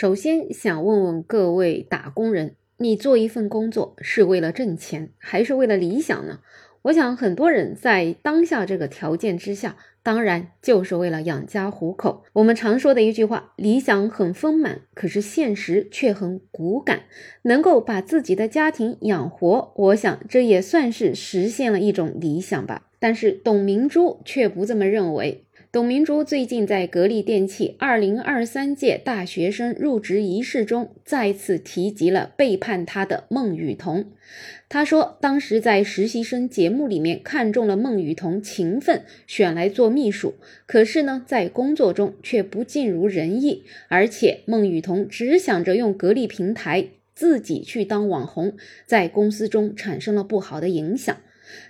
首先想问问各位打工人，你做一份工作是为了挣钱，还是为了理想呢？我想很多人在当下这个条件之下，当然就是为了养家糊口。我们常说的一句话：理想很丰满，可是现实却很骨感。能够把自己的家庭养活，我想这也算是实现了一种理想吧。但是董明珠却不这么认为。董明珠最近在格力电器二零二三届大学生入职仪式中，再次提及了背叛她的孟雨桐。她说，当时在实习生节目里面看中了孟雨桐勤奋，选来做秘书。可是呢，在工作中却不尽如人意，而且孟雨桐只想着用格力平台自己去当网红，在公司中产生了不好的影响。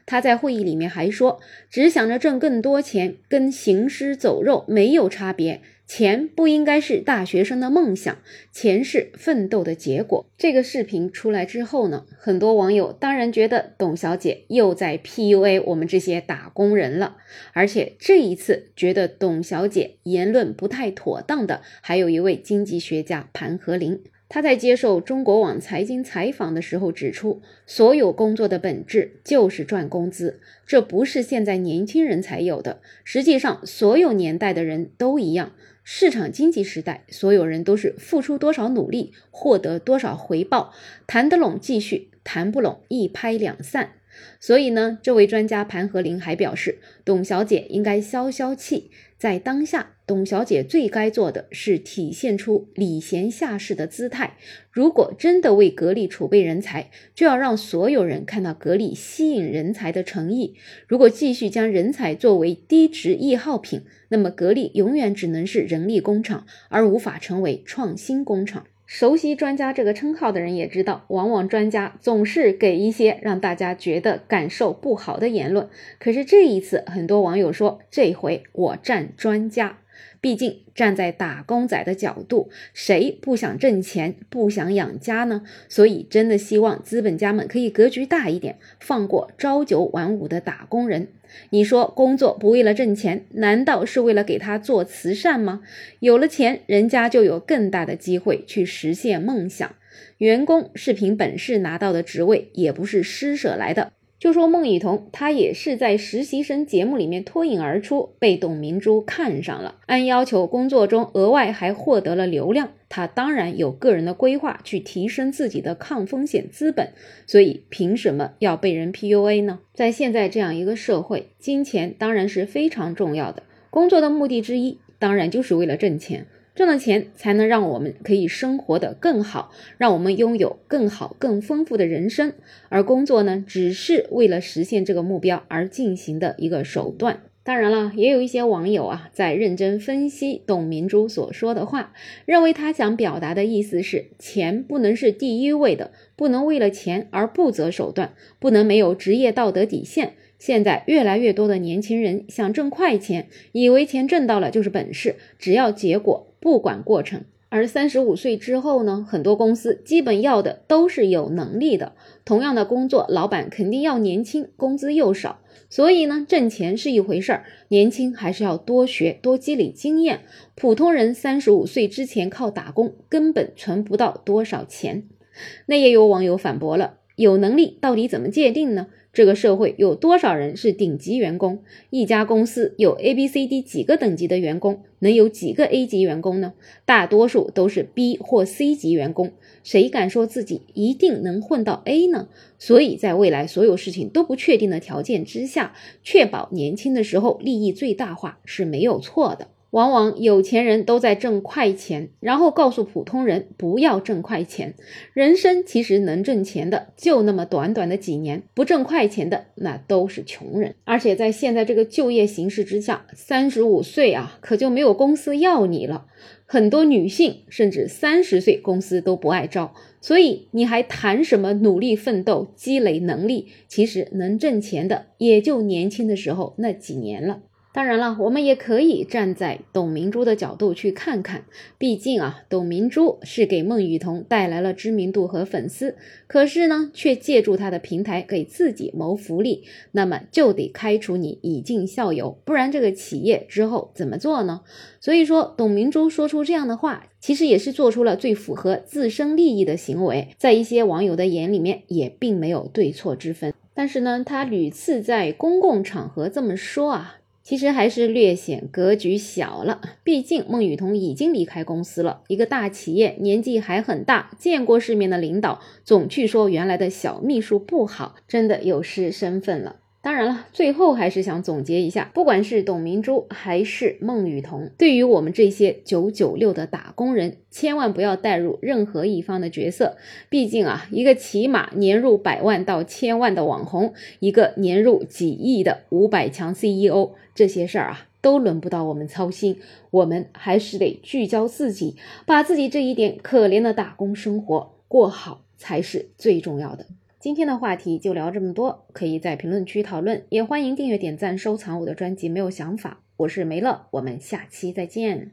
他在会议里面还说，只想着挣更多钱，跟行尸走肉没有差别。钱不应该是大学生的梦想，钱是奋斗的结果。这个视频出来之后呢，很多网友当然觉得董小姐又在 PUA 我们这些打工人了。而且这一次觉得董小姐言论不太妥当的，还有一位经济学家盘和林。他在接受中国网财经采访的时候指出，所有工作的本质就是赚工资，这不是现在年轻人才有的，实际上所有年代的人都一样。市场经济时代，所有人都是付出多少努力，获得多少回报，谈得拢继续，谈不拢一拍两散。所以呢，这位专家盘和林还表示，董小姐应该消消气。在当下，董小姐最该做的是体现出礼贤下士的姿态。如果真的为格力储备人才，就要让所有人看到格力吸引人才的诚意。如果继续将人才作为低值易耗品，那么格力永远只能是人力工厂，而无法成为创新工厂。熟悉专家这个称号的人也知道，往往专家总是给一些让大家觉得感受不好的言论。可是这一次，很多网友说，这回我站专家。毕竟站在打工仔的角度，谁不想挣钱、不想养家呢？所以真的希望资本家们可以格局大一点，放过朝九晚五的打工人。你说工作不为了挣钱，难道是为了给他做慈善吗？有了钱，人家就有更大的机会去实现梦想。员工是凭本事拿到的职位，也不是施舍来的。就说孟雨桐，她也是在实习生节目里面脱颖而出，被董明珠看上了。按要求，工作中额外还获得了流量，她当然有个人的规划去提升自己的抗风险资本。所以，凭什么要被人 PUA 呢？在现在这样一个社会，金钱当然是非常重要的。工作的目的之一，当然就是为了挣钱。挣了钱才能让我们可以生活的更好，让我们拥有更好、更丰富的人生。而工作呢，只是为了实现这个目标而进行的一个手段。当然了，也有一些网友啊，在认真分析董明珠所说的话，认为他想表达的意思是，钱不能是第一位的，不能为了钱而不择手段，不能没有职业道德底线。现在越来越多的年轻人想挣快钱，以为钱挣到了就是本事，只要结果，不管过程。而三十五岁之后呢，很多公司基本要的都是有能力的。同样的工作，老板肯定要年轻，工资又少。所以呢，挣钱是一回事儿，年轻还是要多学多积累经验。普通人三十五岁之前靠打工，根本存不到多少钱。那也有网友反驳了：有能力到底怎么界定呢？这个社会有多少人是顶级员工？一家公司有 A、B、C、D 几个等级的员工，能有几个 A 级员工呢？大多数都是 B 或 C 级员工，谁敢说自己一定能混到 A 呢？所以在未来所有事情都不确定的条件之下，确保年轻的时候利益最大化是没有错的。往往有钱人都在挣快钱，然后告诉普通人不要挣快钱。人生其实能挣钱的就那么短短的几年，不挣快钱的那都是穷人。而且在现在这个就业形势之下，三十五岁啊，可就没有公司要你了。很多女性甚至三十岁公司都不爱招，所以你还谈什么努力奋斗、积累能力？其实能挣钱的也就年轻的时候那几年了。当然了，我们也可以站在董明珠的角度去看看，毕竟啊，董明珠是给孟羽童带来了知名度和粉丝，可是呢，却借助他的平台给自己谋福利，那么就得开除你以儆效尤，不然这个企业之后怎么做呢？所以说，董明珠说出这样的话，其实也是做出了最符合自身利益的行为，在一些网友的眼里面，也并没有对错之分。但是呢，他屡次在公共场合这么说啊。其实还是略显格局小了，毕竟孟雨桐已经离开公司了，一个大企业，年纪还很大，见过世面的领导，总去说原来的小秘书不好，真的有失身份了。当然了，最后还是想总结一下，不管是董明珠还是孟雨桐，对于我们这些九九六的打工人，千万不要带入任何一方的角色。毕竟啊，一个起码年入百万到千万的网红，一个年入几亿的五百强 CEO，这些事儿啊，都轮不到我们操心。我们还是得聚焦自己，把自己这一点可怜的打工生活过好，才是最重要的。今天的话题就聊这么多，可以在评论区讨论，也欢迎订阅、点赞、收藏我的专辑。没有想法，我是梅乐，我们下期再见。